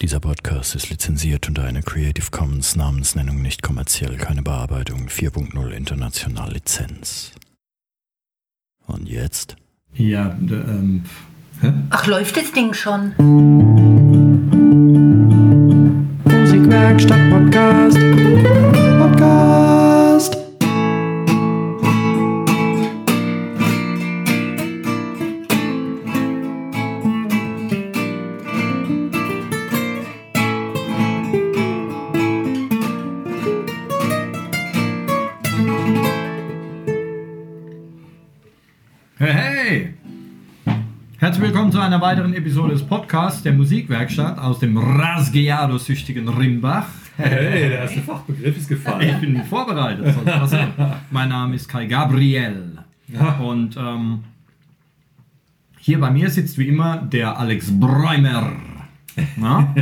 Dieser Podcast ist lizenziert unter einer Creative Commons Namensnennung nicht kommerziell, keine Bearbeitung 4.0 international Lizenz. Und jetzt? Ja, ähm, hä? Ach, läuft das Ding schon? Musikwerkstatt Podcast. Podcast. Einer weiteren Episode des Podcasts der Musikwerkstatt aus dem Rasgueado-süchtigen Rimbach. Hey, der erste Fachbegriff ist Ich gefallen. bin vorbereitet. mein Name ist Kai Gabriel. Und ähm, hier bei mir sitzt wie immer der Alex Bräumer.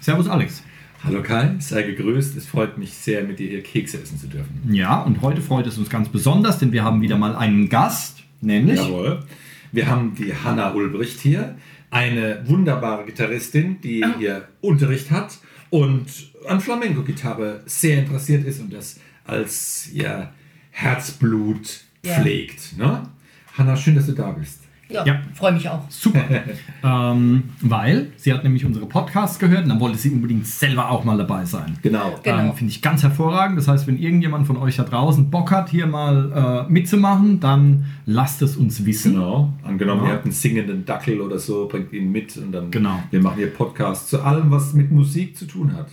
Servus Alex. Hallo Kai, sei gegrüßt. Es freut mich sehr, mit dir hier Kekse essen zu dürfen. Ja, und heute freut es uns ganz besonders, denn wir haben wieder mal einen Gast, nämlich Jawohl. Wir haben die Hanna Ulbricht hier, eine wunderbare Gitarristin, die hier Unterricht hat und an Flamenco-Gitarre sehr interessiert ist und das als ihr Herzblut Ja. pflegt. Ne? Hanna, schön, dass du da bist. Ja, Ja. freue mich auch. Super. ähm, weil sie hat nämlich unsere Podcasts gehört und dann wollte sie unbedingt selber auch mal dabei sein. Genau. Genau. Ähm, Finde ich ganz hervorragend. Das heißt, wenn irgendjemand von euch da draußen Bock hat, hier mal äh, mitzumachen, dann lasst es uns wissen. Genau. Angenommen, Ja. ihr habt einen singenden Dackel oder so, bringt ihn mit und dann Genau. wir machen hier Podcast zu allem, was mit Musik zu tun hat.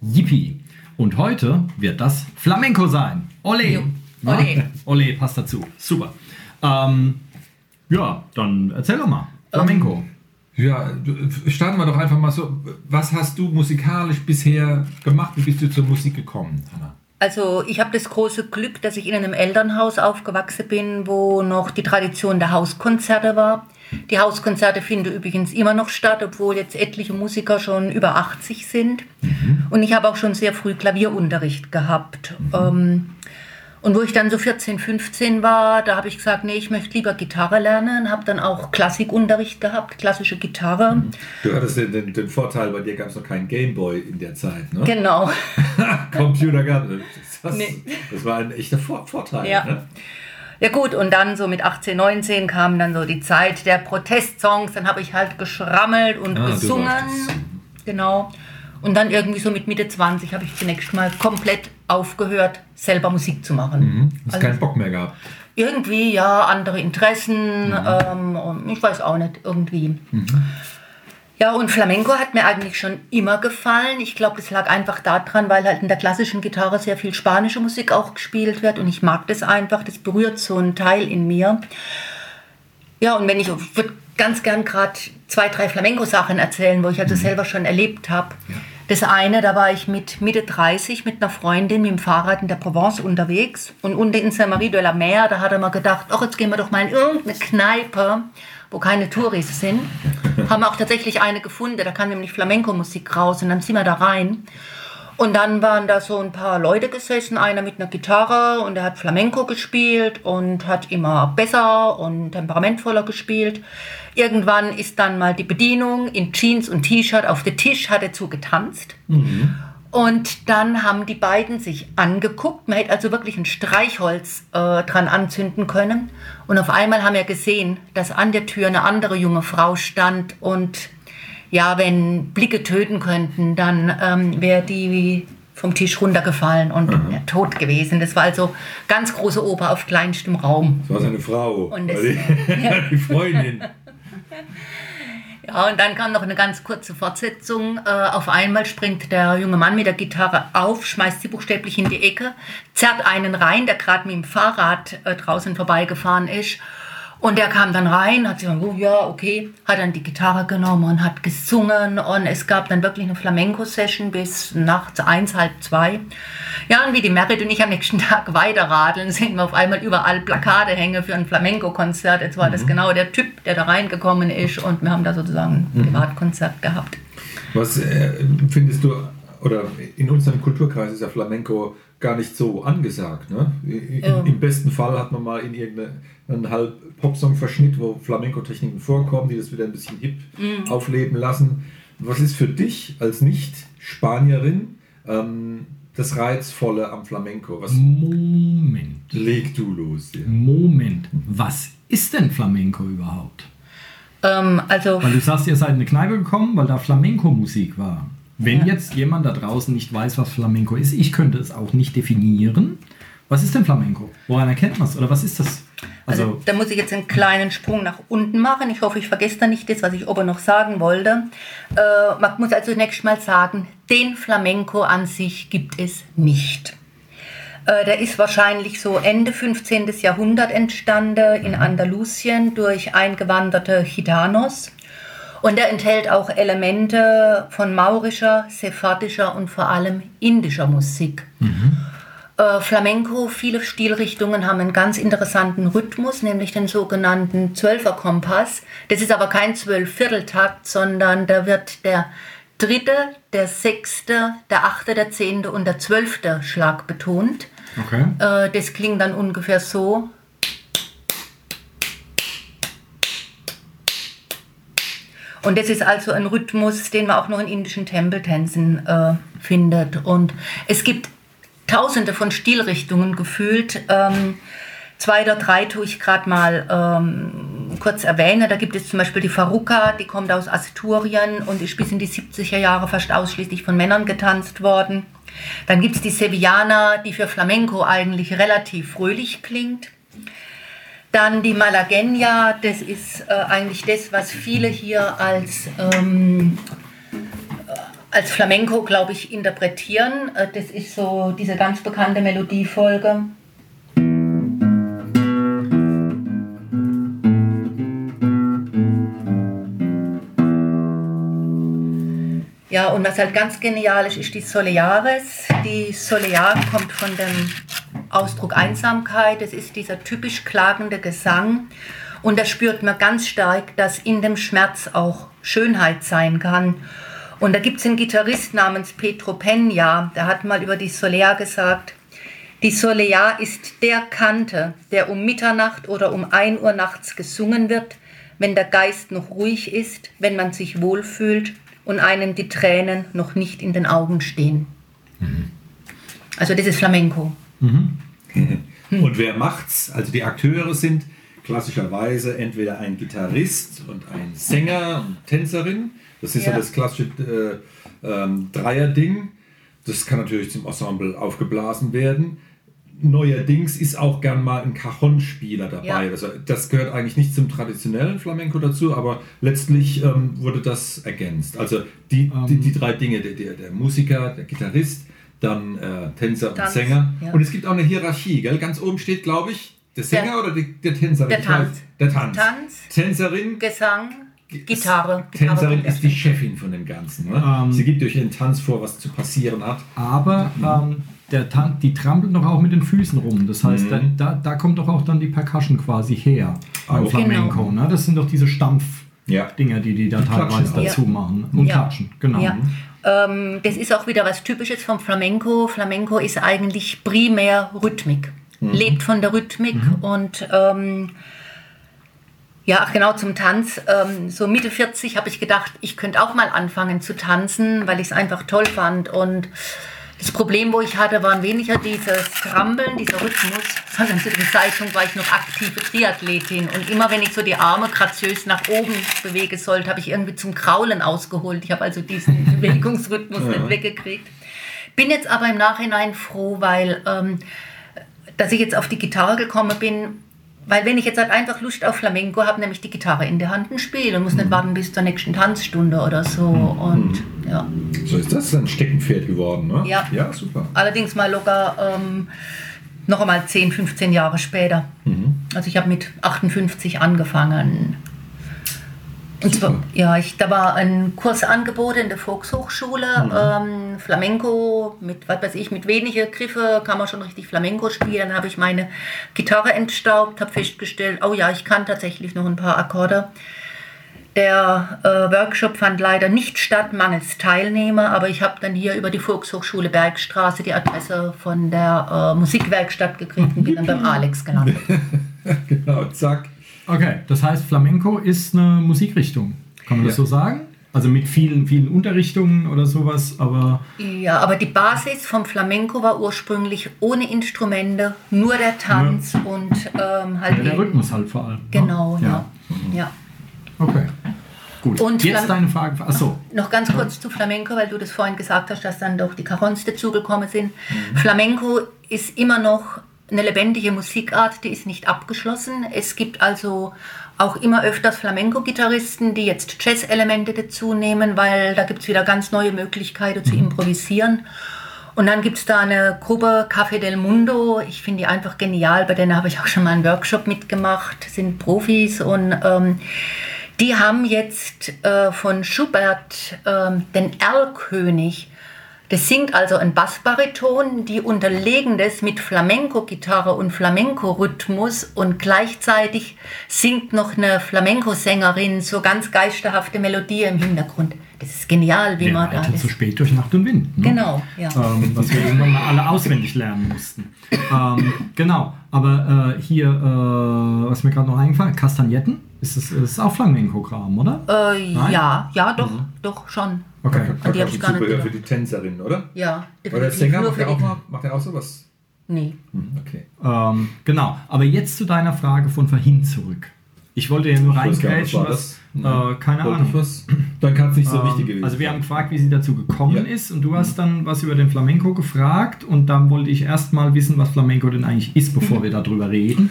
Yippie. Und heute wird das Flamenco sein. Ole. Ole. Ole passt dazu. Super. Ähm, ja, dann erzähl doch mal. Flamenco. Ja, du- starten wir doch einfach mal so. Was hast du musikalisch bisher gemacht? Wie bist du zur Musik gekommen, Hanna? Also ich habe das große Glück, dass ich in einem Elternhaus aufgewachsen bin, wo noch die Tradition der Hauskonzerte war. Die Hauskonzerte finden übrigens immer noch statt, obwohl jetzt etliche Musiker schon über 80 sind. Und ich habe auch schon sehr früh Klavierunterricht gehabt. Ähm, und wo ich dann so 14, 15 war, da habe ich gesagt, nee, ich möchte lieber Gitarre lernen, habe dann auch Klassikunterricht gehabt, klassische Gitarre. Du hattest den, den, den Vorteil, bei dir gab es noch keinen Gameboy in der Zeit, ne? Genau. Computer gab es. Das, Nee. das war ein echter Vor Vorteil. Ja. Ne? Ja gut, und dann so mit 18, 19 kam dann so die Zeit der Protestsongs. Dann habe ich halt geschrammelt und Ah, gesungen. Genau. Und dann irgendwie so mit Mitte 20 habe ich zunächst mal komplett aufgehört, selber Musik zu machen. Mhm. Hast Also- keinen Bock mehr gehabt. Irgendwie, ja, andere Interessen. Mhm. Ähm, ich weiß auch nicht, irgendwie. Ja, und Flamenco hat mir eigentlich schon immer gefallen. Ich glaube, das lag einfach daran, weil halt in der klassischen Gitarre sehr viel spanische Musik auch gespielt wird und ich mag das einfach. Das berührt so einen Teil in mir. Ja, und wenn ich, ich würde ganz gern gerade zwei, drei Flamenco-Sachen erzählen, wo ich also selber schon erlebt habe. Das eine, da war ich mit Mitte 30 mit einer Freundin mit dem Fahrrad in der Provence unterwegs und unten in Saint-Marie de la Mer, da hat er mal gedacht, ach, jetzt gehen wir doch mal in irgendeine Kneipe, wo keine Touris sind. Haben auch tatsächlich eine gefunden, da kam nämlich Flamenco-Musik raus und dann sind wir da rein. Und dann waren da so ein paar Leute gesessen, einer mit einer Gitarre und der hat Flamenco gespielt und hat immer besser und temperamentvoller gespielt. Irgendwann ist dann mal die Bedienung in Jeans und T-Shirt auf den Tisch, hat dazu getanzt. Und dann haben die beiden sich angeguckt. Man hätte also wirklich ein Streichholz äh, dran anzünden können. Und auf einmal haben wir gesehen, dass an der Tür eine andere junge Frau stand. Und ja, wenn Blicke töten könnten, dann ähm, wäre die vom Tisch runtergefallen und wär tot gewesen. Das war also ganz große Oper auf kleinstem Raum. Das war seine Frau. Und das- die, die Freundin. Ja, und dann kam noch eine ganz kurze Fortsetzung. Äh, auf einmal springt der junge Mann mit der Gitarre auf, schmeißt sie buchstäblich in die Ecke, zerrt einen rein, der gerade mit dem Fahrrad äh, draußen vorbeigefahren ist. Und der kam dann rein, hat sich gesagt, oh, ja, okay, hat dann die Gitarre genommen und hat gesungen. Und es gab dann wirklich eine Flamenco-Session bis nachts eins, halb zwei. Ja, und wie die Merit und ich am nächsten Tag weiterradeln, sehen wir auf einmal überall Plakate hängen für ein Flamenco-Konzert. Jetzt war das genau der Typ, der da reingekommen ist. Und wir haben da sozusagen ein Privatkonzert gehabt. Was äh, findest du, oder in unserem Kulturkreis ist ja Flamenco gar nicht so angesagt. Ne? Ja. Im besten Fall hat man mal in irgendeinen halb Popsong-Verschnitt, wo Flamenco-Techniken vorkommen, die das wieder ein bisschen hip aufleben lassen. was ist für dich als Nicht-Spanierin ähm, das Reizvolle am Flamenco? Was Moment. leg du los? Ja. Moment. Was ist denn Flamenco überhaupt? Ähm, also Weil du sagst, ihr seid in eine Kneipe gekommen, weil da Flamenco-Musik war. Wenn Ja. jetzt jemand da draußen nicht weiß, was Flamenco ist, ich könnte es auch nicht definieren. Was ist denn Flamenco? Woran erkennt man es? Oder was ist das? Also, Also, da muss ich jetzt einen kleinen Sprung nach unten machen. Ich hoffe, ich vergesse da nicht das, was ich oben noch sagen wollte. Äh, man muss also zunächst mal sagen, den Flamenco an sich gibt es nicht. Äh, der ist wahrscheinlich so Ende 15. Jahrhundert entstanden in Andalusien durch eingewanderte Gitanos. Und er enthält auch Elemente von maurischer, sephardischer und vor allem indischer Musik. Äh, Flamenco, viele Stilrichtungen haben einen ganz interessanten Rhythmus, nämlich den sogenannten Zwölferkompass. Das ist aber kein Zwölfvierteltakt, sondern da wird der dritte, der sechste, der achte, der zehnte und der zwölfte Schlag betont. okay. Äh, das klingt dann ungefähr so. Und das ist also ein Rhythmus, den man auch noch in indischen Tempeltänzen äh, findet. Und es gibt tausende von Stilrichtungen gefühlt. Ähm, zwei oder drei tue ich gerade mal ähm, kurz erwähnen. Da gibt es zum Beispiel die Faruka, die kommt aus Asturien und ist bis in die 70er Jahre fast ausschließlich von Männern getanzt worden. Dann gibt es die Sevillana, die für Flamenco eigentlich relativ fröhlich klingt. Dann die Malagueña, das ist äh, eigentlich das, was viele hier als, ähm, äh, als Flamenco, glaube ich, interpretieren. Äh, das ist so diese ganz bekannte Melodiefolge. Ja, und was halt ganz genial ist, ist die Soleares. Die Solear kommt von dem Ausdruck Einsamkeit. Es ist dieser typisch klagende Gesang. Und da spürt man ganz stark, dass in dem Schmerz auch Schönheit sein kann. Und da gibt es einen Gitarrist namens Petro Peña, der hat mal über die Solear gesagt, die Solear ist der Kante, der um Mitternacht oder um 1 Uhr nachts gesungen wird, wenn der Geist noch ruhig ist, wenn man sich wohlfühlt und einem die Tränen noch nicht in den Augen stehen. Also das ist Flamenco. Und wer macht's? Also die Akteure sind klassischerweise entweder ein Gitarrist und ein Sänger und Tänzerin. Das ist ja, Ja. das klassische äh, ähm, Dreier-Ding. Das kann natürlich zum Ensemble aufgeblasen werden. Neuerdings ist auch gern mal ein Cajon-Spieler dabei. Ja. Also das gehört eigentlich nicht zum traditionellen Flamenco dazu, aber letztlich ähm, wurde das ergänzt. Also die, die, die drei Dinge, der, der, der Musiker, der Gitarrist, dann äh, Tänzer Tanz, und Sänger. ja. Und es gibt auch eine Hierarchie, gell? Ganz oben steht, glaube ich, der Sänger Der- oder die, der Tänzerin? der Tanz. Der Tanz. Tanz. Tänzerin. Gesang, Gitarre. Gitarre Tänzerin ist die. Chefin von dem Ganzen. Ne? Ähm. Sie gibt durch ihren Tanz vor, was zu passieren hat. Aber ähm, der Tan die trampelt doch auch mit den Füßen rum. Das heißt, Mhm. da, da, kommt doch auch dann die Percussion quasi her Auch. Flamenco. Genau. Ne? Das sind doch diese Stampf-Dinger, Ja. die die da klatschen teilweise auch. dazu machen. Und Ja. klatschen, genau. Ja. Ähm, das ist auch wieder was Typisches vom Flamenco. Flamenco ist eigentlich primär Rhythmik. Lebt von der Rhythmik und ähm, ja, genau zum Tanz. Ähm, so Mitte 40 habe ich gedacht, ich könnte auch mal anfangen zu tanzen, weil ich es einfach toll fand. Und das Problem, wo ich hatte, waren weniger dieses Trampeln, dieser Rhythmus, sondern zu dem Zeitpunkt war ich noch aktive Triathletin. Und immer wenn ich so die Arme graziös nach oben bewegen sollte, habe ich irgendwie zum Kraulen ausgeholt. Ich habe also diesen Bewegungsrhythmus nicht weggekriegt. Bin jetzt aber im Nachhinein froh, weil ähm, dass ich jetzt auf die Gitarre gekommen bin, weil wenn ich jetzt halt einfach Lust auf Flamenco habe, nämlich die Gitarre in der Hand und spiele und muss nicht warten bis zur nächsten Tanzstunde oder so. Und ja, So ist das ein Steckenpferd geworden, ne? Ja. Ja, super. allerdings mal locker ähm, noch einmal 10, 15 Jahre später. Also ich habe mit 58 angefangen. Und zwar, Super. ja, ich, da war ein Kursangebot in der Volkshochschule, ähm, Flamenco, mit, was weiß ich, mit wenigen Griffe kann man schon richtig Flamenco spielen. Dann habe ich meine Gitarre entstaubt, habe festgestellt, oh ja, ich kann tatsächlich noch ein paar Akkorde. Der äh, Workshop fand leider nicht statt, mangels Teilnehmer, aber ich habe dann hier über die Volkshochschule Bergstraße die Adresse von der äh, Musikwerkstatt gekriegt und bin dann beim Alex gelandet. genau, zack. Okay, das heißt, Flamenco ist eine Musikrichtung. Kann man das Ja. so sagen? Also mit vielen, vielen Unterrichtungen oder sowas, aber Ja, aber die Basis vom Flamenco war ursprünglich ohne Instrumente, nur der Tanz und ähm, halt ja, der Rhythmus halt vor allem. ne? Genau, ja. ja. Okay. Gut. Und Jetzt Flam- deine Frage. Achso. Noch ganz kurz zu Flamenco, weil du das vorhin gesagt hast, dass dann doch die Carons dazugekommen sind. Flamenco ist immer noch eine lebendige Musikart, die ist nicht abgeschlossen. Es gibt also auch immer öfters Flamenco-Gitarristen, die jetzt Jazz-Elemente dazu nehmen, weil da gibt es wieder ganz neue Möglichkeiten zu improvisieren. Und dann gibt es da eine Gruppe Café del Mundo. Ich finde die einfach genial. Bei denen habe ich auch schon mal einen Workshop mitgemacht. Sind Profis und ähm, die haben jetzt äh, von Schubert ähm, den Erlkönig. Das singt also ein Bassbariton, die unterlegen das mit Flamenco-Gitarre und Flamenco-Rhythmus und gleichzeitig singt noch eine Flamenco-Sängerin so ganz geisterhafte Melodie im Hintergrund. Das ist genial, wie Wir man da das... zu spät durch Nacht und Wind. Ne? Genau, ja. ähm, was wir irgendwann mal alle auswendig lernen mussten. Ähm, genau, aber äh, hier, äh, was mir gerade noch eingefallen Kastagnetten, ist das ist auch Flamenco-Kram, oder? Äh, ja, ja, doch, doch schon. Okay. An die hab ich gar nicht gedacht. für die Tänzerin, oder? Ja, Oder der Sänger, macht auch, die... mal, macht der auch sowas? Nee. Hm, okay. Ähm, genau, aber jetzt zu deiner Frage von vorhin zurück. Ich wollte ja nur reingrätschen, was was, äh, keine Ahnung. was? Dann kann es nicht so Ähm, wichtig gewesen Also wir haben gefragt, wie sie dazu gekommen Ja. ist und du hast dann was über den Flamenco gefragt und dann wollte ich erst mal wissen, was Flamenco denn eigentlich ist, bevor wir darüber reden.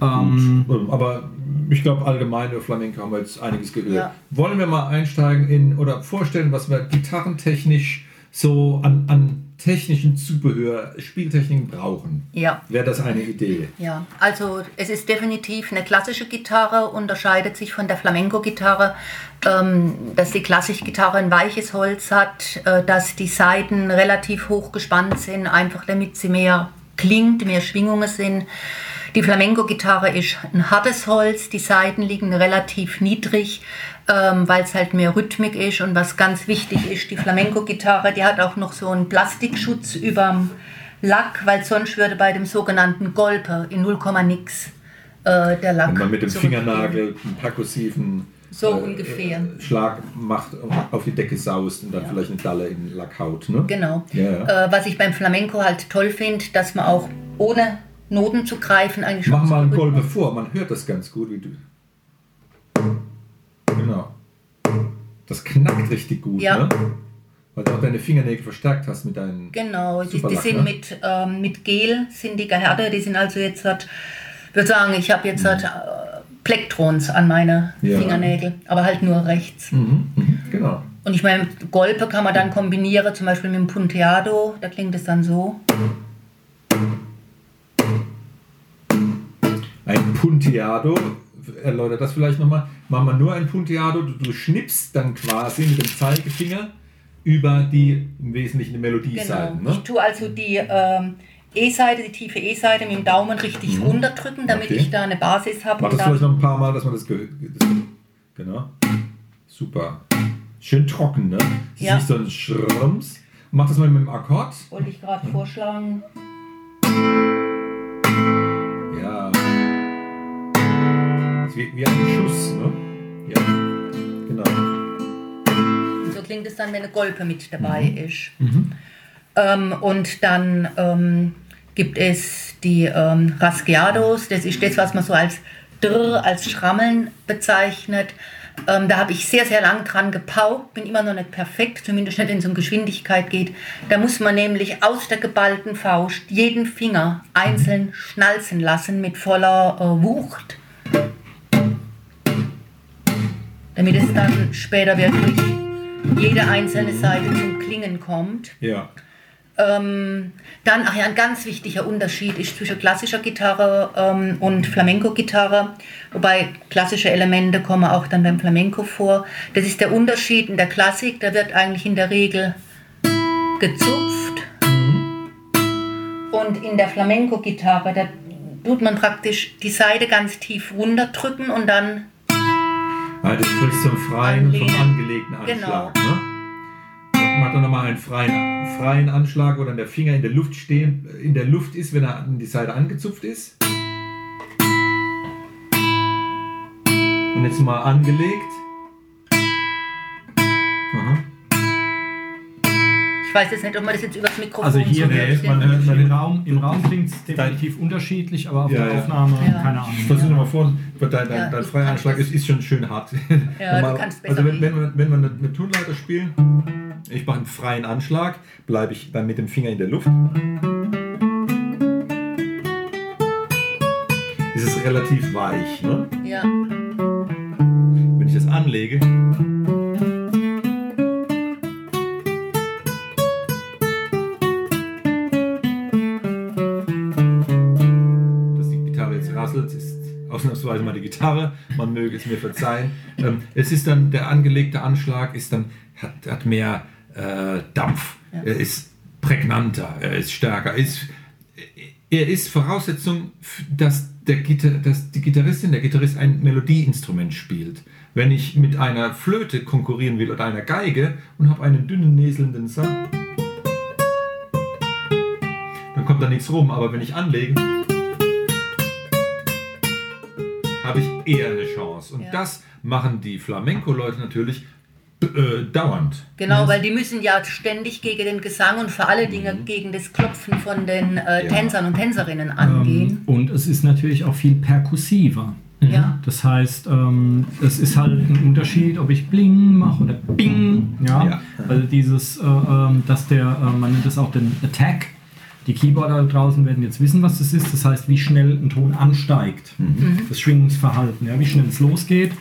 Ähm, Ähm, Aber ich glaube, allgemein über Flamenco haben wir jetzt einiges gehört. Ja. Wollen wir mal einsteigen in oder vorstellen, was wir gitarrentechnisch so an, an technischen Zubehör, Spieltechniken brauchen? Ja. Wäre das eine Idee? Ja, also es ist definitiv eine klassische Gitarre, unterscheidet sich von der Flamenco-Gitarre, ähm, dass die klassische Gitarre ein weiches Holz hat, äh, dass die Saiten relativ hoch gespannt sind, einfach damit sie mehr klingt, mehr Schwingungen sind. Die Flamenco-Gitarre ist ein hartes Holz, die Saiten liegen relativ niedrig, ähm, weil es halt mehr Rhythmik ist. Und was ganz wichtig ist, die Flamenco-Gitarre, die hat auch noch so einen Plastikschutz überm Lack, weil sonst würde bei dem sogenannten Golpe in 0, nix äh, der Lack. Wenn man mit dem. Fingernagel einen perkussiven So ungefähr. Schlag macht und auf die Decke saust und dann vielleicht eine Dalle in Lack haut. Ne? Genau. Ja, ja. Äh, was ich beim Flamenco halt toll finde, dass man auch ohne Noten zu greifen eigentlich Mach mal einen Rhythmus- vor, man hört das ganz gut, wie du. Genau. Das knackt richtig gut, Ja. ne? Weil du auch deine Fingernägel verstärkt hast mit deinen. Genau, die, die sind ne? mit, ähm, mit Gel, sind die gehärtet, die sind also jetzt, halt, ich würde sagen, ich habe jetzt halt, äh, Plektrons an meine Ja. Fingernägel, aber halt nur rechts. Mhm, mhm, genau. Und ich meine, Golpe kann man dann kombinieren, zum Beispiel mit dem Punteado, da klingt es dann so. Ein Punteado, erläutert das vielleicht nochmal. Machen wir nur ein Punteado, du, du schnippst dann quasi mit dem Zeigefinger über die im Wesentlichen die Melodieseiten. Genau. Ich Ne? tue also die ähm, E-Seite, die tiefe E-Seite mit dem Daumen richtig runterdrücken, damit Mhm. Okay. ich da eine Basis habe. Mach das vielleicht noch ein paar Mal, dass man das, ge das Genau. Super. Schön trocken, ne? Das Ja. ist nicht so ein Schrums. Mach das mal mit dem Akkord. Wollte ich gerade vorschlagen. Wie, wie ein Schuss, ne? Ja. Genau. So klingt es dann, wenn eine Golpe mit dabei Mhm. ist. Ähm, und dann ähm, gibt es die ähm, Rasgueados. Das ist das, was man so als Drr, als Schrammeln bezeichnet. Ähm, da habe ich sehr, sehr lang dran gepaukt. Bin immer noch nicht perfekt, zumindest nicht, wenn es um Geschwindigkeit geht. Da muss man nämlich aus der geballten Faust jeden Finger einzeln schnalzen lassen mit voller äh, Wucht. Damit es dann später wirklich jede einzelne Seite zum Klingen kommt. Ja. Ähm, dann, ach ja, ein ganz wichtiger Unterschied ist zwischen klassischer Gitarre ähm, und Flamenco-Gitarre, wobei klassische Elemente kommen auch dann beim Flamenco vor. Das ist der Unterschied in der Klassik, da wird eigentlich in der Regel gezupft und in der Flamenco-Gitarre, da tut man praktisch die Seite ganz tief runterdrücken und dann Ah, du sprichst zum freien, vom Anlehnen. angelegten Anschlag. Ne? Mach doch nochmal einen freien, freien Anschlag, wo dann der Finger in der Luft stehen, in der Luft ist, wenn er an die Seite angezupft ist. Und jetzt mal angelegt. Ich weiß jetzt nicht, ob man das jetzt übers Mikrofon Also hier, so nee, hört. man hört- Im Raum, im Raum klingt es definitiv unterschiedlich, aber auf Ja, der ja. Aufnahme, Ja. keine Ahnung. Ich versuche nochmal vor, dein, dein, Ja, dein ich freier Anschlag ist, ist schon schön hart. Ja, du Normal- kannst besser also wenn, wenn, wir, wenn wir eine, eine Tonleiter spielen, ich mache einen freien Anschlag, bleibe ich dann mit dem Finger in der Luft. Es ist relativ weich. Ne? Ja. Wenn ich das anlege, mal die Gitarre. Man möge es mir verzeihen. Ähm, es ist dann der angelegte Anschlag ist dann hat, hat mehr äh, Dampf. Er ist prägnanter, er ist stärker. Ist, er ist Voraussetzung, dass, der Gitar dass die Gitarristin, der Gitarrist ein Melodieinstrument spielt. Wenn ich mit einer Flöte konkurrieren will oder einer Geige und habe einen dünnen, näselnden Sound, dann kommt da nichts rum. Aber wenn ich anlege, habe ich eher eine Chance. Und Ja. das machen die Flamenco-Leute natürlich äh, dauernd. Genau, weil die müssen ja ständig gegen den Gesang und vor allen Dingen gegen das Klopfen von den äh, Ja. Tänzern und Tänzerinnen angehen. Ähm, und es ist natürlich auch viel perkussiver. Ja. Das heißt, ähm, es ist halt ein Unterschied, ob ich Bling mache oder Bing. Ja. Ja. Also dieses, äh, ähm, dass der, äh, man nennt das auch den Attack. Die Keyboarder da draußen werden jetzt wissen, was das ist. Das heißt, wie schnell ein Ton ansteigt. Das Schwingungsverhalten, ja, wie schnell es losgeht.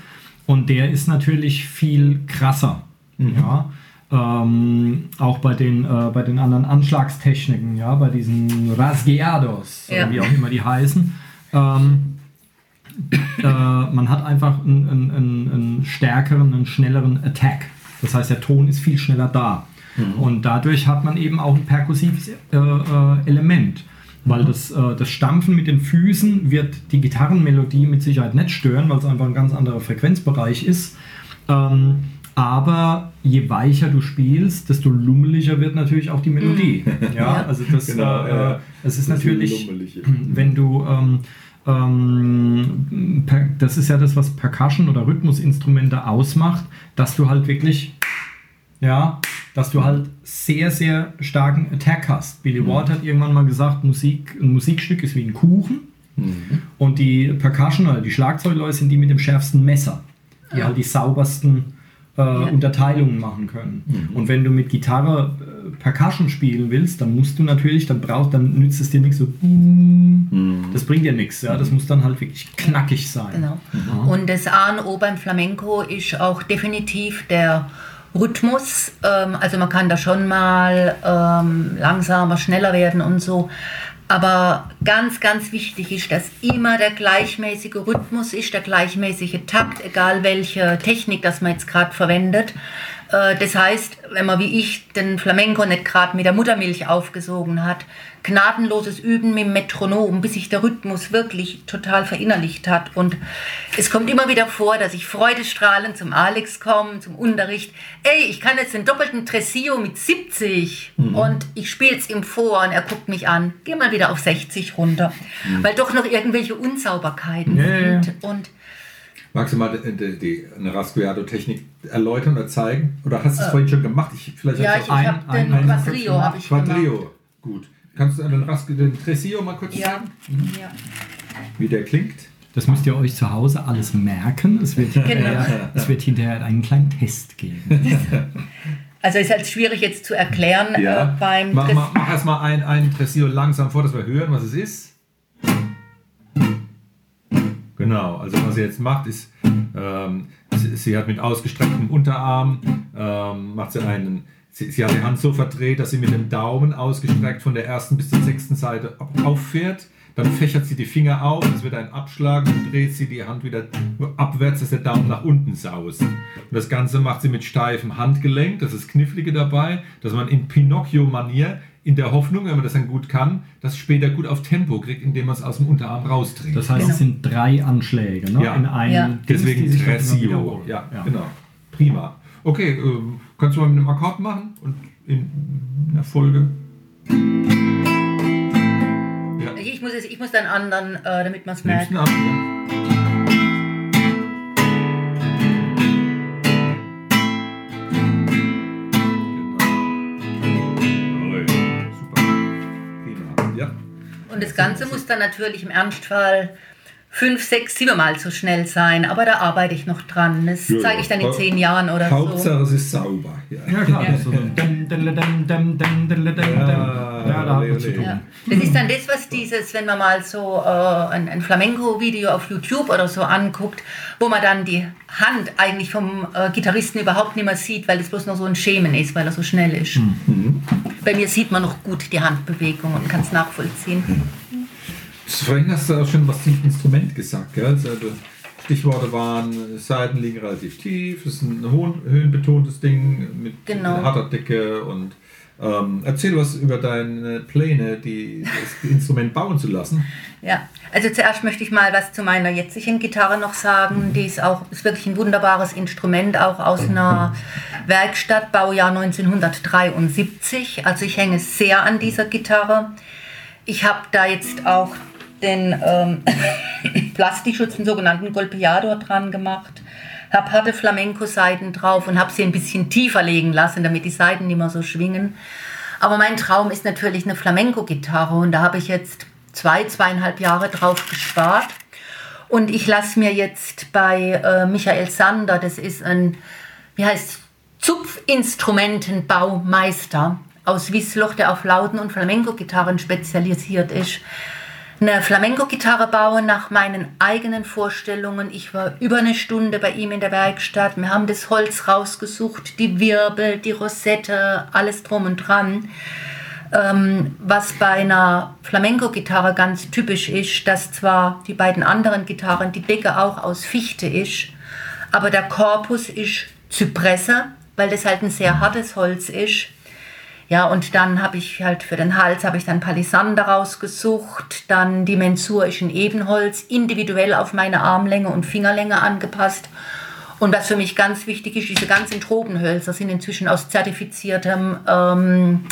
Und der ist natürlich viel krasser. Ja. Ähm, auch bei den, äh, bei den anderen Anschlagstechniken, ja, bei diesen Rasgueados, Ja. oder wie auch immer die heißen. Ähm, äh, man hat einfach einen, einen, einen, einen stärkeren, einen schnelleren Attack. Das heißt, der Ton ist viel schneller da. Und dadurch hat man eben auch ein perkussives äh, äh, Element. Weil das, äh, das Stampfen mit den Füßen wird die Gitarrenmelodie mit Sicherheit nicht stören, weil es einfach ein ganz anderer Frequenzbereich ist. Ähm, aber je weicher du spielst, desto lummeliger wird natürlich auch die Melodie. Ja, Ja. also das, Genau, äh, ja. es ist Das natürlich, wenn du, ähm, ähm, per, das ist ja das, was Percussion oder Rhythmusinstrumente ausmacht, dass du halt wirklich, ja, dass du halt sehr, sehr starken Attack hast. Billy Ward hat irgendwann mal gesagt, Musik, ein Musikstück ist wie ein Kuchen. Und die Percussion oder die Schlagzeugleute sind die mit dem schärfsten Messer, die halt die saubersten äh, Unterteilungen machen können. Und wenn du mit Gitarre äh, Percussion spielen willst, dann musst du natürlich, dann brauchst, dann nützt es dir nichts so, das bringt dir nichts, ja, das muss dann halt wirklich knackig sein. Genau. Und das A und O beim Flamenco ist auch definitiv der Rhythmus. Ähm, also man kann da schon mal ähm, langsamer, schneller werden und so. Aber ganz, ganz wichtig ist, dass immer der gleichmäßige Rhythmus ist, der gleichmäßige Takt, egal welche Technik das man jetzt gerade verwendet. Äh, Das heißt, wenn man wie ich den Flamenco nicht gerade mit der Muttermilch aufgesogen hat, gnadenloses Üben mit dem Metronom, bis sich der Rhythmus wirklich total verinnerlicht hat. Und es kommt immer wieder vor, dass ich freudestrahlend zum Alex komme, zum Unterricht. Ey, ich kann jetzt den doppelten Tresillo mit 70 und ich spiele es ihm vor und er guckt mich an. Geh mal wieder auf 60 runter, weil doch noch irgendwelche Unsauberkeiten ja. sind. Und Magst du mal die, die, die, eine Rasguiado-Technik erläutern oder zeigen? Oder hast du es vorhin schon gemacht? Ich, vielleicht ja, ich habe den ein- Quadrillo habe ich gemacht. Quadrillo. Gut. Kannst du den, Ras den Tresillo mal kurz Ja, sagen, ja. wie der klingt? Das müsst ihr euch zu Hause alles merken. Es wird hinterher, es wird hinterher einen kleinen Test geben. Also ist halt schwierig jetzt zu erklären äh, beim mach, mach, mach erstmal ein, ein Tresillo langsam vor, dass wir hören, was es ist. Genau, also was sie jetzt macht, ist, ähm, sie, sie hat mit ausgestrecktem Unterarm, ähm, macht sie einen, sie, sie hat die Hand so verdreht, dass sie mit dem Daumen ausgestreckt von der ersten bis zur sechsten Seite auffährt. Dann fächert sie die Finger auf, es wird ein Abschlag und dreht sie die Hand wieder abwärts, dass der Daumen nach unten saust. Und das Ganze macht sie mit steifem Handgelenk, das ist Knifflige dabei, dass man in Pinocchio-Manier, in der Hoffnung, wenn man das dann gut kann, das später gut auf Tempo kriegt, indem man es aus dem Unterarm rausdreht. Das heißt, es sind drei Anschläge ne? Ja. in einem Ja. Deswegen Tresillo. wiederholen. Ja, genau. Prima. Okay, ähm, kannst du mal mit einem Akkord machen und in einer Folge? Ja. Ich muss, es, ich muss dann anderen, äh, damit man es Nimmst merkt. du einen ab? Das Ganze muss dann natürlich im Ernstfall fünf, sechs, sieben Mal so schnell sein. Aber da arbeite ich noch dran. Das Ja, zeige ich dann in zehn Jahren oder Hauptsache, so. es ist sauber. Ja. Ja, klar. Ja. das ist So. Ja, Ja. Das dann das, was dieses, wenn man mal so äh, ein, ein Flamenco-Video auf YouTube oder so anguckt, wo man dann die Hand eigentlich vom äh, Gitarristen überhaupt nicht mehr sieht, weil es bloß noch so ein Schemen ist, weil er so schnell ist. Bei mir sieht man noch gut die Handbewegung und kann es nachvollziehen. Vorhin hast du auch schon was zum Instrument gesagt. Gell? Also, du- Stichworte waren, Seiten liegen relativ tief, es ist ein höhenbetontes Ding mit Genau. harter Decke und ähm, erzähl was über deine Pläne, die, das Instrument bauen zu lassen. Ja, also zuerst möchte ich mal was zu meiner jetzigen Gitarre noch sagen. Die ist auch ist wirklich ein wunderbares Instrument, auch aus einer Werkstatt, Baujahr 1973. Also ich hänge sehr an dieser Gitarre. Ich habe da jetzt auch den ähm, Plastikschutz, den sogenannten Golpeador dran gemacht. Habe harte Flamenco-Seiten drauf und habe sie ein bisschen tiefer legen lassen, damit die Seiten nicht mehr so schwingen. Aber mein Traum ist natürlich eine Flamenco-Gitarre und da habe ich jetzt zwei, zweieinhalb Jahre drauf gespart. Und ich lasse mir jetzt bei äh, Michael Sander, das ist ein, wie heißt Zupfinstrumentenbaumeister aus Wiesloch, der auf Lauten- und Flamenco-Gitarren spezialisiert ist, eine Flamenco-Gitarre bauen nach meinen eigenen Vorstellungen. Ich war über eine Stunde bei ihm in der Werkstatt. Wir haben das Holz rausgesucht, die Wirbel, die Rosette, alles drum und dran. Ähm, was bei einer Flamenco-Gitarre ganz typisch ist, dass zwar die beiden anderen Gitarren die Decke auch aus Fichte ist, aber der Korpus ist Zypresse, weil das halt ein sehr hartes Holz ist. Ja, und dann habe ich halt für den Hals habe ich dann Palisander rausgesucht, dann die Mensur ist in Ebenholz, individuell auf meine Armlänge und Fingerlänge angepasst. Und was für mich ganz wichtig ist, diese ganzen Tropenhölzer sind inzwischen aus zertifiziertem ähm,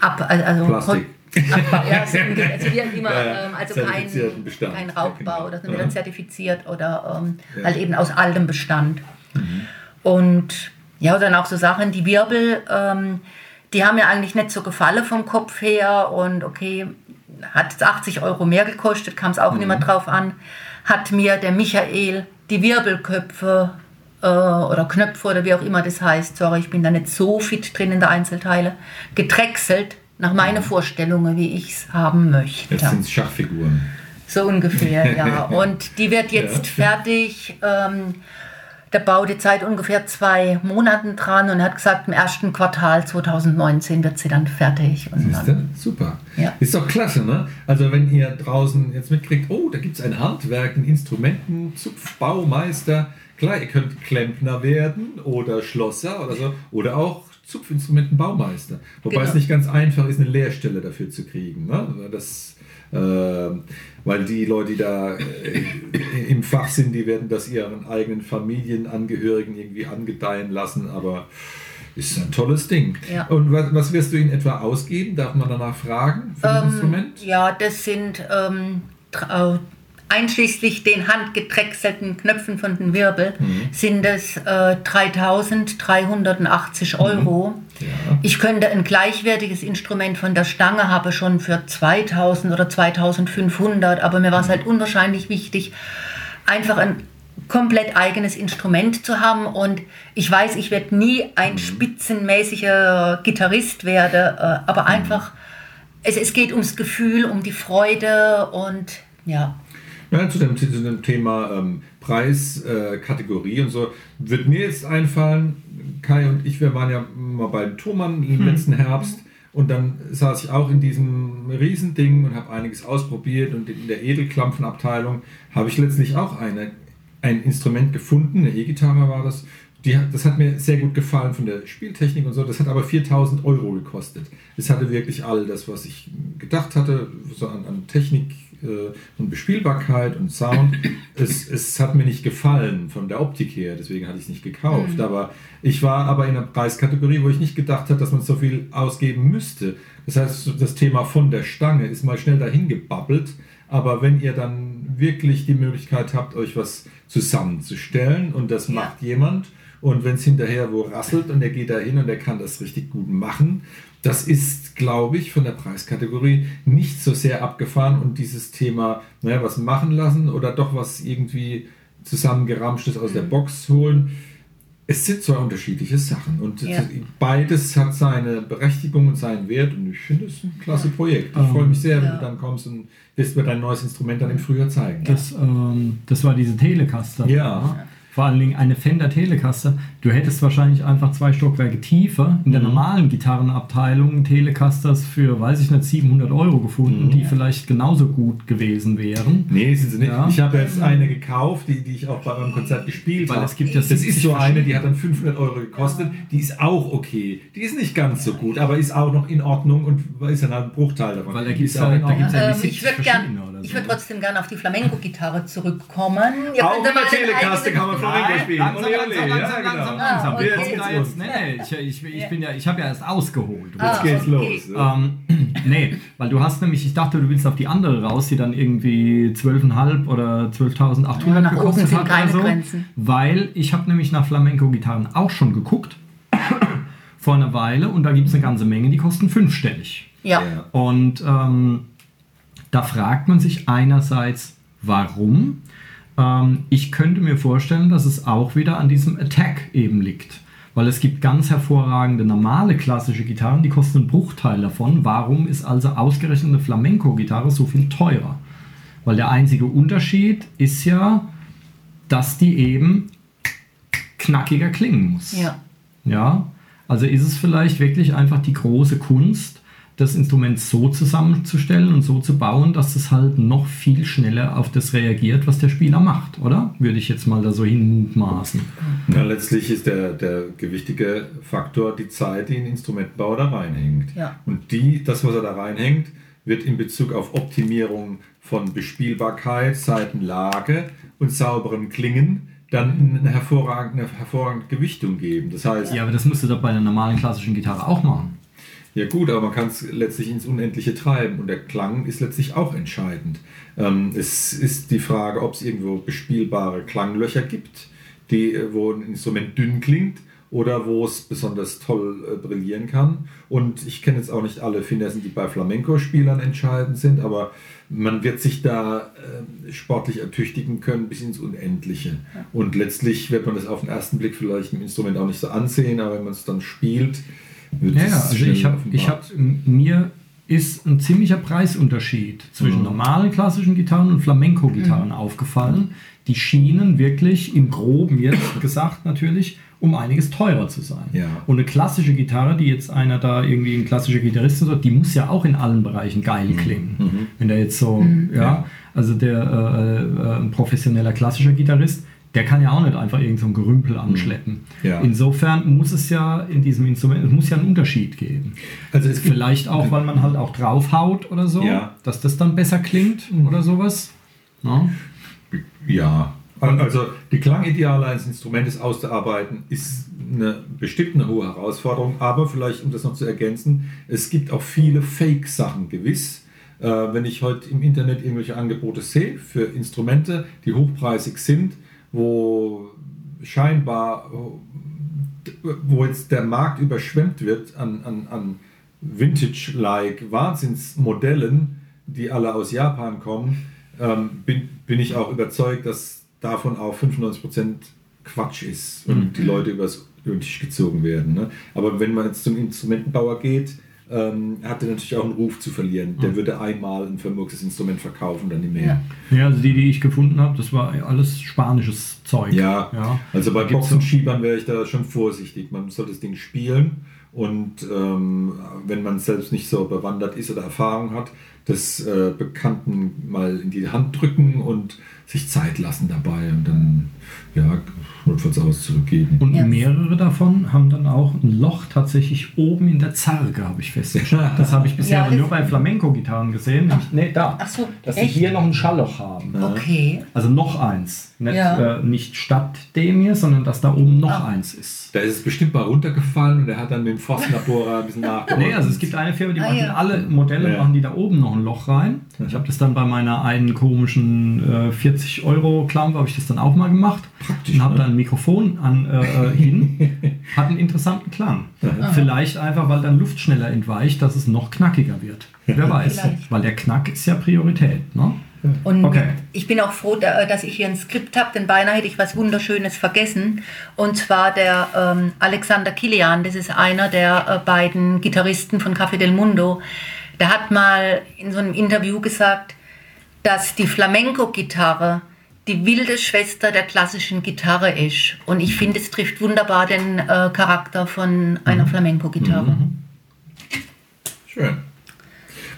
Ab, also Plastik. Abbau, ja, also, immer, Ja, ähm, also kein, Bestand. kein Raubbau, das sind Ja. wieder zertifiziert oder ähm, Ja. Mhm. halt eben aus altem Bestand. Und ja, dann auch so Sachen, die Wirbel, ähm, die haben mir eigentlich nicht so gefallen vom Kopf her und okay, hat es 80 Euro mehr gekostet, kam es auch nicht mehr drauf an, hat mir der Michael die Wirbelköpfe äh, oder Knöpfe oder wie auch immer das heißt, sorry, ich bin da nicht so fit drin in der Einzelteile, gedrechselt nach meinen Vorstellungen, wie ich es haben möchte. Jetzt sind es Schachfiguren. So ungefähr, ja. Und die wird jetzt Ja. fertig. Ähm, der baut jetzt seit ungefähr zwei Monaten dran und hat gesagt, im ersten Quartal 2019 wird sie dann fertig. Und Siehst dann? Super. Ja. Ist doch klasse, ne? Also wenn ihr draußen jetzt mitkriegt, oh, da gibt es ein Handwerk, ein Instrumentenzupfbaumeister. Klar, ihr könnt Klempner werden oder Schlosser oder so. Oder auch Zupfinstrumentenbaumeister. Wobei Genau. es nicht ganz einfach ist, eine Lehrstelle dafür zu kriegen. Ne? Das, weil die Leute, die da äh, im Fach sind, die werden das ihren eigenen Familienangehörigen irgendwie angedeihen lassen. Aber ist ein tolles Ding. Ja. Und was, was wirst du in etwa ausgeben? Darf man danach fragen für das Instrument? ja, das sind ähm, äh, einschließlich den handgedrechselten Knöpfen von den Wirbel, sind es äh, 3.380 Euro. Ja. Ich könnte ein gleichwertiges Instrument von der Stange habe schon für 2000 oder 2500, aber mir war es halt unwahrscheinlich wichtig, einfach ein komplett eigenes Instrument zu haben und ich weiß, ich werde nie ein spitzenmäßiger Gitarrist werden, äh, aber einfach, es, es geht ums Gefühl, um die Freude und ja. Ja, zu, dem, zu dem Thema ähm, Preiskategorie äh, Kategorie und so wird mir jetzt einfallen, Kai und ich, wir waren ja mal bei Thomann im letzten Herbst und dann saß ich auch in diesem Riesending und habe einiges ausprobiert und in der Edelklampfenabteilung habe ich letztlich auch eine, ein Instrument gefunden, eine E-Gitarre war das. Die, das hat mir sehr gut gefallen von der Spieltechnik und so. Das hat aber 4000 Euro gekostet. Es hatte wirklich all das, was ich gedacht hatte, so an, an Technik und Bespielbarkeit und Sound. es, es hat mir nicht gefallen von der Optik her, deswegen hatte ich es nicht gekauft. Aber ich war aber in einer Preiskategorie, wo ich nicht gedacht habe, dass man so viel ausgeben müsste. Das heißt, das Thema von der Stange ist mal schnell dahin gebabbelt. Aber wenn ihr dann wirklich die Möglichkeit habt, euch was zusammenzustellen und das Ja. macht jemand Und wenn es hinterher wo rasselt und er geht da hin und er kann das richtig gut machen, das ist, glaube ich, von der Preiskategorie nicht so sehr abgefahren und dieses Thema, naja, was machen lassen oder doch was irgendwie zusammengeramschtes aus der Box holen. Es sind zwei unterschiedliche Sachen und Ja. beides hat seine Berechtigung und seinen Wert und ich finde es ein klasse Projekt. Ich Ähm, freue mich sehr, wenn ja. du dann kommst und wirst mir dein neues Instrument dann im Frühjahr zeigen. Das, ähm, das war diese Telecaster. Ja. Vor allen Dingen eine Fender Telecaster. Du hättest wahrscheinlich einfach zwei Stockwerke tiefer in der Mhm. normalen Gitarrenabteilung Telecasters für, weiß ich nicht, 700 Euro gefunden, Mhm. die vielleicht genauso gut gewesen wären. Nee, sind sie nicht. Ja. Ich habe jetzt eine gekauft, die, die ich auch bei eurem Konzert gespielt Weil habe. es gibt ja das ist 70 so eine, die hat dann 500 Euro gekostet. Die ist auch okay. Die ist nicht ganz so gut, aber ist auch noch in Ordnung und ist dann halt ein Bruchteil davon. Weil da gibt's ist ja- da gibt's ja- Ähm, 70 ich würde so. würde trotzdem gerne auf die Flamenco-Gitarre zurückkommen. Ihr Auch mit der Telecaster kann man Flamenco Nein, spielen. langsam, Ole, ole, langsam, ja, langsam, genau. langsam, Ah, langsam. okay. Jetzt da geht's jetzt, nee, nee, ich, ich, ich, bin ja, ich habe ja erst ausgeholt. Ah, Jetzt geht's los. Ähm, nee, weil du hast nämlich, ich dachte, du willst auf die andere raus, die dann irgendwie 12.500 oder 12.800 Ja, gekostet hat keine oder so. Grenzen. Weil ich habe nämlich nach Flamenco-Gitarren auch schon geguckt, vor einer Weile, und da gibt es eine ganze Menge, die kosten fünfstellig. Ja. Ja. Und ähm, da fragt man sich einerseits, warum. Ähm, ich könnte mir vorstellen, dass es auch wieder an diesem Attack eben liegt. Weil es gibt ganz hervorragende normale klassische Gitarren, die kosten einen Bruchteil davon. Warum ist also ausgerechnet eine Flamenco-Gitarre so viel teurer? Weil der einzige Unterschied ist ja, dass die eben knackiger klingen muss. Ja. Ja, also ist es vielleicht wirklich einfach die große Kunst, das Instrument so zusammenzustellen und so zu bauen, dass es halt noch viel schneller auf das reagiert, was der Spieler macht, oder? Würde ich jetzt mal da so hinmutmaßen. Na, letztlich ist der, der gewichtige Faktor die Zeit, die ein Instrumentenbauer da reinhängt. Ja. Und die, das, was er da reinhängt, wird in Bezug auf Optimierung von Bespielbarkeit, Seitenlage und sauberen Klingen dann eine hervorragende, eine hervorragende Gewichtung geben. Das heißt, Ja, aber das müsste doch bei einer normalen klassischen Gitarre auch machen. Ja gut, aber man kann es letztlich ins Unendliche treiben und der Klang ist letztlich auch entscheidend. Ähm, es ist die Frage, ob es irgendwo bespielbare Klanglöcher gibt, die, äh, wo ein Instrument dünn klingt oder wo es besonders toll äh, brillieren kann. Und ich kenne jetzt auch nicht alle Finessen, die bei Flamenco-Spielern entscheidend sind, aber man wird sich da äh, sportlich ertüchtigen können bis ins Unendliche. Und letztlich wird man das auf den ersten Blick vielleicht im Instrument auch nicht so ansehen, aber wenn man es dann spielt, wird Ja, also ich habe, hab, mir ist ein ziemlicher Preisunterschied zwischen Mhm. normalen klassischen Gitarren und Flamenco-Gitarren aufgefallen. Die schienen wirklich im Groben jetzt gesagt natürlich um einiges teurer zu sein. Ja. Und eine klassische Gitarre, die jetzt einer da irgendwie ein klassischer Gitarrist ist, die muss ja auch in allen Bereichen geil klingen. Wenn der jetzt so, ja, Ja. also der äh, äh, ein professioneller klassischer Gitarrist, der kann ja auch nicht einfach irgend so ein Gerümpel anschleppen. Ja. Insofern muss es ja in diesem Instrument, es muss ja einen Unterschied geben. Also es Vielleicht auch, weil man halt auch draufhaut oder so, Ja. dass das dann besser klingt oder sowas. Ja. Ja, also die Klangideale eines Instrumentes auszuarbeiten, ist eine, bestimmt eine hohe Herausforderung, aber vielleicht, um das noch zu ergänzen, es gibt auch viele Fake-Sachen gewiss. Äh, wenn ich heute im Internet irgendwelche Angebote sehe für Instrumente, die hochpreisig sind, wo scheinbar, wo jetzt der Markt überschwemmt wird an, an, an Vintage-like Wahnsinnsmodellen, die alle aus Japan kommen, ähm, bin, bin ich auch überzeugt, dass davon auch 95% Quatsch ist und die Leute übers über den Tisch gezogen werden. Ne? Aber wenn man jetzt zum Instrumentenbauer geht, ähm, hat er natürlich auch einen Ruf zu verlieren. Der würde einmal ein vermurkstes Instrument verkaufen, dann nicht mehr. ja, also die, die ich gefunden habe, das war alles spanisches Zeug. Ja, ja. also bei Boxenschiebern wäre ich da schon vorsichtig. Man soll das Ding spielen und ähm, wenn man selbst nicht so bewandert ist oder Erfahrung hat, das äh, Bekannten mal in die Hand drücken und sich Zeit lassen dabei und dann ja, notfalls aus zurückgeben. Und Ja. mehrere davon haben dann auch ein Loch tatsächlich oben in der Zarge, habe ich festgestellt. Das habe ich bisher Ja, nur bei Flamenco-Gitarren gesehen. Nämlich- Nee, da. Ach so, Dass echt? sie hier noch ein Schallloch haben. Okay. Also noch eins. Nicht, Ja. äh, nicht statt dem hier, sondern dass da oben noch Ah. eins ist. Da ist es bestimmt mal runtergefallen und er hat dann mit dem Pfostenlaborer ein bisschen nachgeholt. Nee, also es gibt eine Firma, die Ah, machen ja. alle Modelle, Ja. machen die da oben noch ein Loch rein. Ich habe das dann bei meiner einen komischen äh, 40 Euro Klampe habe ich das dann auch mal gemacht Praktisch, und habe ne? dann ein Mikrofon an äh, äh, hin. Hat einen interessanten Klang. Vielleicht einfach, weil dann Luft schneller entweicht, dass es noch knackiger wird. Wer weiß, Vielleicht. weil der Knack ist ja Priorität. Ne? Und Okay. ich bin auch froh, da- dass ich hier ein Skript habe, denn beinahe hätte ich was Wunderschönes vergessen. Und zwar der ähm, Alexander Kilian, das ist einer der äh, beiden Gitarristen von Café del Mundo. Der hat mal in so einem Interview gesagt, dass die Flamenco-Gitarre die wilde Schwester der klassischen Gitarre ist. Und ich finde, es trifft wunderbar den äh, Charakter von einer Flamenco-Gitarre. Schön.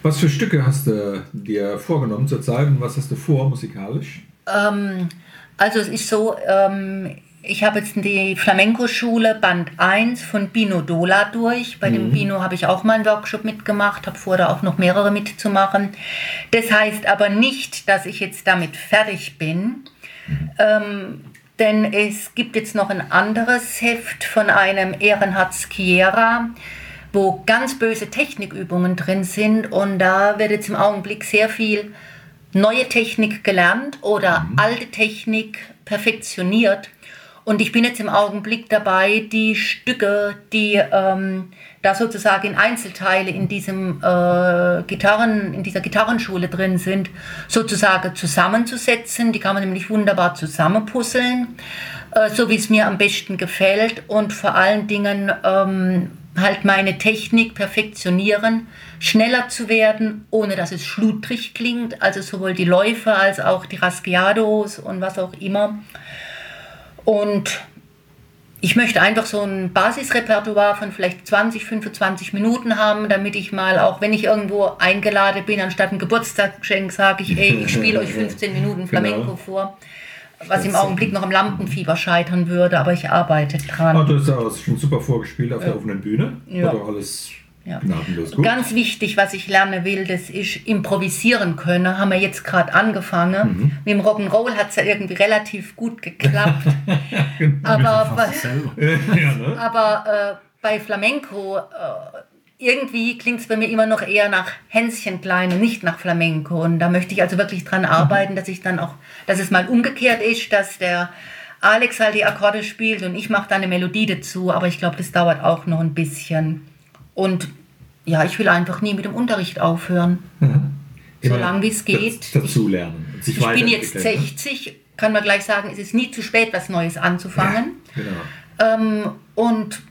Was für Stücke hast du dir vorgenommen zurzeit und was hast du vor musikalisch? Ähm, also es ist so, ähm, ich habe jetzt die Flamenco-Schule Band 1 von Bino Dola durch. Bei dem Bino habe ich auch mal einen Workshop mitgemacht, habe vor, da auch noch mehrere mitzumachen. Das heißt aber nicht, dass ich jetzt damit fertig bin. Ähm, denn es gibt jetzt noch ein anderes Heft von einem Ehrenhard Schiera, wo ganz böse Technikübungen drin sind. Und da wird jetzt im Augenblick sehr viel neue Technik gelernt oder alte Technik perfektioniert. Und ich bin jetzt im Augenblick dabei, die Stücke, die ähm, da sozusagen in Einzelteile in diesem äh, Gitarren, in dieser Gitarrenschule drin sind, sozusagen zusammenzusetzen. Die kann man nämlich wunderbar zusammenpuzzeln, äh, so wie es mir am besten gefällt und vor allen Dingen ähm, halt meine Technik perfektionieren, schneller zu werden, ohne dass es schludrig klingt, also sowohl die Läufe als auch die Rasgueados und was auch immer. Und ich möchte einfach so ein Basisrepertoire von vielleicht 20, 25 Minuten haben, damit ich mal, auch wenn ich irgendwo eingeladen bin, anstatt ein Geburtstagsgeschenk, sage ich, ey, ich spiele euch 15 Minuten Flamenco Genau. vor. Was im Augenblick noch am Lampenfieber scheitern würde, aber ich arbeite dran. du hast ja auch schon super vorgespielt auf der offenen Bühne. Ja. Doch alles Ja. Ganz wichtig, was ich lernen will, das ist improvisieren können. Haben wir jetzt gerade angefangen. Mit dem Rock'n'Roll hat es ja irgendwie relativ gut geklappt. aber was, ja, ne? aber äh, bei Flamenco, äh, irgendwie klingt es bei mir immer noch eher nach Hänschen klein und nicht nach Flamenco. Und da möchte ich also wirklich dran arbeiten, dass ich dann auch, dass es mal umgekehrt ist, dass der Alex halt die Akkorde spielt und ich mache da eine Melodie dazu. Aber ich glaube, das dauert auch noch ein bisschen. Und ja, ich will einfach nie mit dem Unterricht aufhören. Solange wie es geht. Das, dazu lernen. und sich Ich bin jetzt weiterentwickeln, ne? 60, kann man gleich sagen, es ist nie zu spät, was Neues anzufangen. Genau. Ähm, und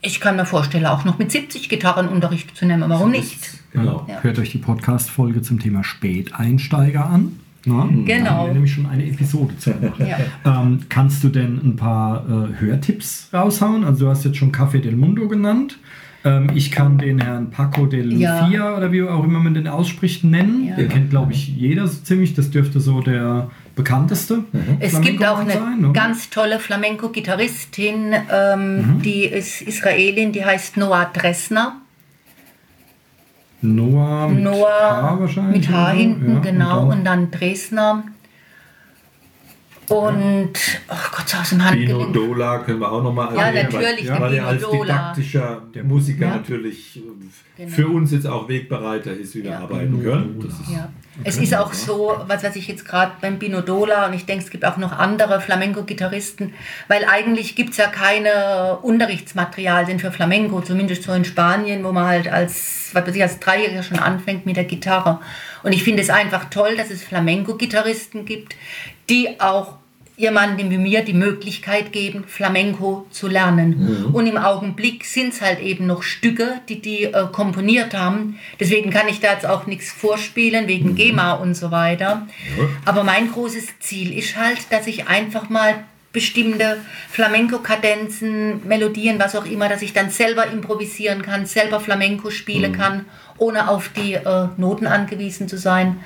ich kann mir vorstellen, auch noch mit 70 Gitarrenunterricht zu nehmen. Warum nicht? Genau. Ja. Hört euch die Podcast-Folge zum Thema Späteinsteiger an. Na? Genau. Da haben wir nämlich schon eine Episode zu gemacht. Ja. Ähm, kannst du denn ein paar äh, Hörtipps raushauen? Also du hast jetzt schon Café del Mundo genannt. Ähm, ich kann den Herrn Paco del Ja. Fia oder wie auch immer man den ausspricht nennen. Ja. Den kennt, glaube ich, jeder so ziemlich. Das dürfte so der bekannteste. Es gibt auch eine sein, oder? ganz tolle Flamenco-Gitarristin, ähm, Mhm. die ist Israelin, die heißt Noah Dressner. Noah mit H Noah wahrscheinlich. mit H hinten, Ja, genau, Und und dann Dresdner. Und, ach Gott, aus dem Bino Handgelenk. Dola können wir auch nochmal Ja, erwähnen, natürlich, weil, der weil er als didaktischer Musiker Ja. natürlich äh, Genau. für uns jetzt auch Wegbereiter ist, wie wir Ja. arbeiten können. Das ist, Ja. Es ist auch so, was weiß ich jetzt gerade beim Bino Dola und ich denke, es gibt auch noch andere Flamenco-Gitarristen, weil eigentlich gibt es ja keine Unterrichtsmaterialien für Flamenco, zumindest so in Spanien, wo man halt als, was weiß ich, als Dreijähriger schon anfängt mit der Gitarre. Und ich finde es einfach toll, dass es Flamenco-Gitarristen gibt, die auch jemandem wie mir die Möglichkeit geben, Flamenco zu lernen. Und im Augenblick sind es halt eben noch Stücke, die die äh, komponiert haben. Deswegen kann ich da jetzt auch nichts vorspielen, wegen GEMA und so weiter. Aber mein großes Ziel ist halt, dass ich einfach mal bestimmte Flamenco-Kadenzen, Melodien, was auch immer, dass ich dann selber improvisieren kann, selber Flamenco spielen kann, ohne auf die äh, Noten angewiesen zu sein.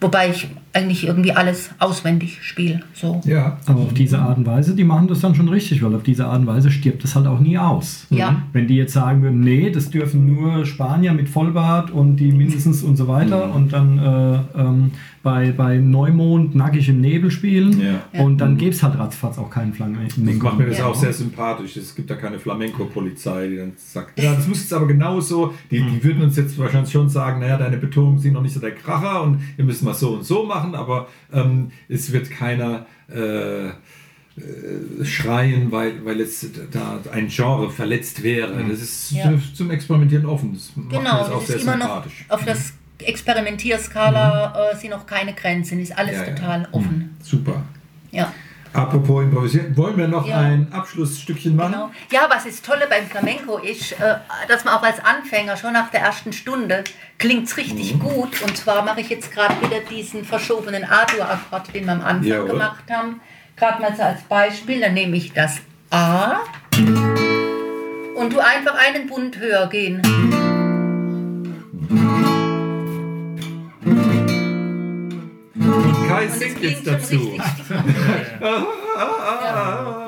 Wobei ich eigentlich irgendwie alles auswendig spiele. So. Ja. Aber auf diese Art und Weise, die machen das dann schon richtig, weil auf diese Art und Weise stirbt das halt auch nie aus. Ja. Wenn die jetzt sagen würden, nee, das dürfen nur Spanier mit Vollbart und die mindestens und so weiter und dann äh, ähm, bei, bei Neumond nackig im Nebel spielen Ja. und dann gäbe es halt ratzfatz auch keinen Das Flamenco. macht mir das Ja. auch sehr sympathisch. Es gibt da keine Flamenco-Polizei, die dann sagt, ja, das muss jetzt aber genauso. Die, die würden uns jetzt wahrscheinlich schon sagen, naja, deine Betonungen sind noch nicht so der Kracher und wir müssen mal so und so machen, aber ähm, es wird keiner äh, äh, schreien, weil, weil jetzt da ein Genre verletzt wäre. Das ist Ja. zum Experimentieren offen. Das macht Genau, das auch sehr ist immer noch sympathisch. auf das Experimentierskala äh, sind noch keine Grenzen, ist alles Ja, ja. total offen. Super. Ja. Apropos improvisieren, wollen wir noch Ja. ein Abschlussstückchen machen? Genau. Ja, was das Tolle beim Flamenco ist, äh, dass man auch als Anfänger schon nach der ersten Stunde klingt es richtig gut. Und zwar mache ich jetzt gerade wieder diesen verschobenen A-Dur-Akkord, den wir am Anfang Jawohl. gemacht haben. Gerade mal so als Beispiel, dann nehme ich das A und du einfach einen Bund höher gehen. Und Kai singt jetzt dazu. richtig.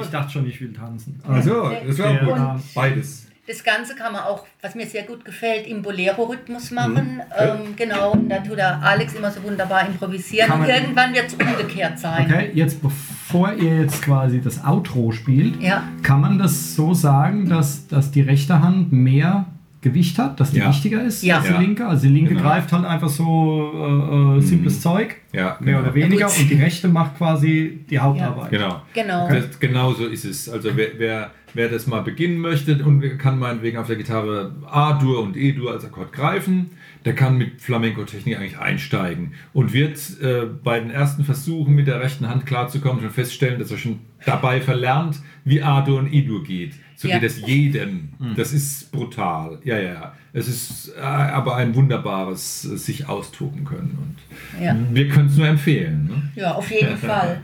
Ich dachte schon, ich will tanzen. Also, das auch gut. Beides. Das Ganze kann man auch, was mir sehr gut gefällt, im Bolero-Rhythmus machen. Mhm. Ähm, genau, und da tut der Alex immer so wunderbar improvisieren. Und irgendwann wird es umgekehrt sein. Okay, jetzt bevor ihr jetzt quasi das Outro spielt, Ja. kann man das so sagen, dass, dass die rechte Hand mehr Gewicht hat, dass die Ja. wichtiger ist Ja. als die linke? Also die linke Genau. greift halt einfach so äh, äh, simples Zeug, Ja, mehr genau. oder weniger, und die rechte macht quasi die Hauptarbeit. Genau. Genau. Das, genau so ist es. Also wer, wer, wer das mal beginnen möchte und kann meinetwegen auf der Gitarre A-Dur und E-Dur als Akkord greifen, der kann mit Flamenco-Technik eigentlich einsteigen und wird äh, bei den ersten Versuchen mit der rechten Hand klarzukommen schon feststellen, dass er schon dabei verlernt, wie A-Dur und E-Dur geht. So Ja. geht es jedem. Das ist brutal. Ja, ja, ja. Es ist äh, aber ein wunderbares äh, sich austoben können. Und Ja. wir können es nur empfehlen. Ne? ja, auf jeden Fall.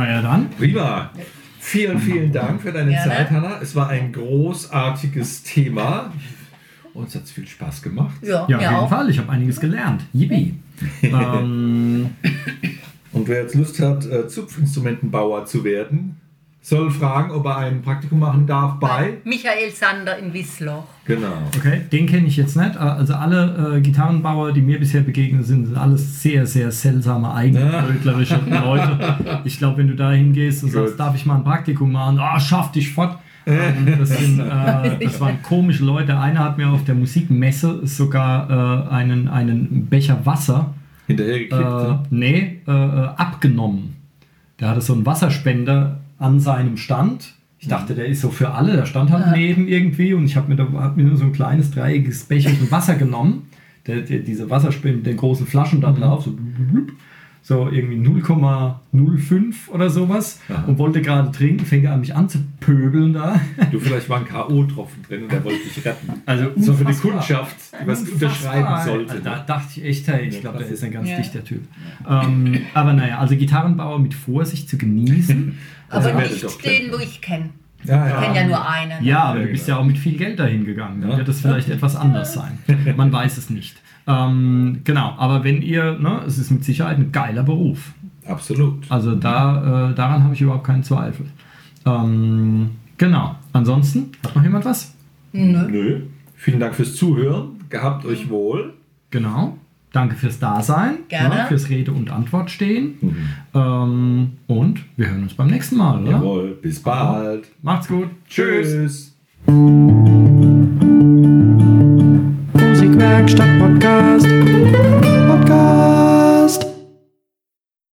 Naja, dann. Prima. Vielen, vielen Dank für deine Gerne. Zeit, Hanna. Es war ein großartiges Thema. Uns hat es viel Spaß gemacht. Ja, Ja, auf jeden auch. Fall. Ich habe einiges gelernt. Yippie. ähm, Und wer jetzt Lust hat, äh, Zupfinstrumentenbauer zu werden, soll fragen, ob er ein Praktikum machen darf bei. Michael Sander in Wissloch. Genau. okay, den kenne ich jetzt nicht. Also alle äh, Gitarrenbauer, die mir bisher begegnet sind, sind alles sehr, sehr seltsame, eigenbrötlerische Leute. Ich glaube, wenn du da hingehst und sagst, Gut. darf ich mal ein Praktikum machen? Ah, schaff dich fort. Ähm, Das, sind, äh, das waren komische Leute. Einer hat mir auf der Musikmesse sogar äh, einen, einen Becher Wasser Hinterhergekippt. äh, nee, äh, äh, abgenommen. Der hatte so einen Wasserspender an seinem Stand. Ich dachte, der ist so für alle. Der stand halt neben irgendwie und ich habe mir, da- hab mir nur so ein kleines dreieckiges Becherchen Wasser genommen. Der, der, diese Wasserspender mit den großen Flaschen da drauf, so, so irgendwie 0,05 oder sowas Aha. und wollte gerade trinken, fängt er an mich anzupöbeln da. du, vielleicht war ein K.O.-Tropfen drin und der wollte dich retten. Also So für die unfassbar. Kundschaft, die was unterschreiben Unfassbar. sollte. Also da ne? dachte ich echt, hey, ich glaube, der ist ein ganz Ja. dichter Typ. Ähm, aber naja, also Gitarrenbauer mit Vorsicht zu genießen. Aber Also nicht den, wo ich kenne. Ja, Ich ja. kenne ja nur einen. Ja, aber du bist ja auch mit viel Geld dahin gegangen. Dann Ja. wird das vielleicht etwas anders sein. Man weiß es nicht. Ähm, genau, aber wenn ihr, ne, es ist mit Sicherheit ein geiler Beruf. Absolut. Also da, äh, daran habe ich überhaupt keinen Zweifel. Ähm, genau. Ansonsten, hat noch jemand was? Nö. Nö. Vielen Dank fürs Zuhören. Gehabt euch wohl. Genau. Danke fürs Dasein, Gerne. ne, fürs Rede und Antwort stehen. Ähm, und wir hören uns beim nächsten Mal, oder? Jawohl. Bis bald. Macht's gut. Tschüss. Musikwerkstatt Podcast.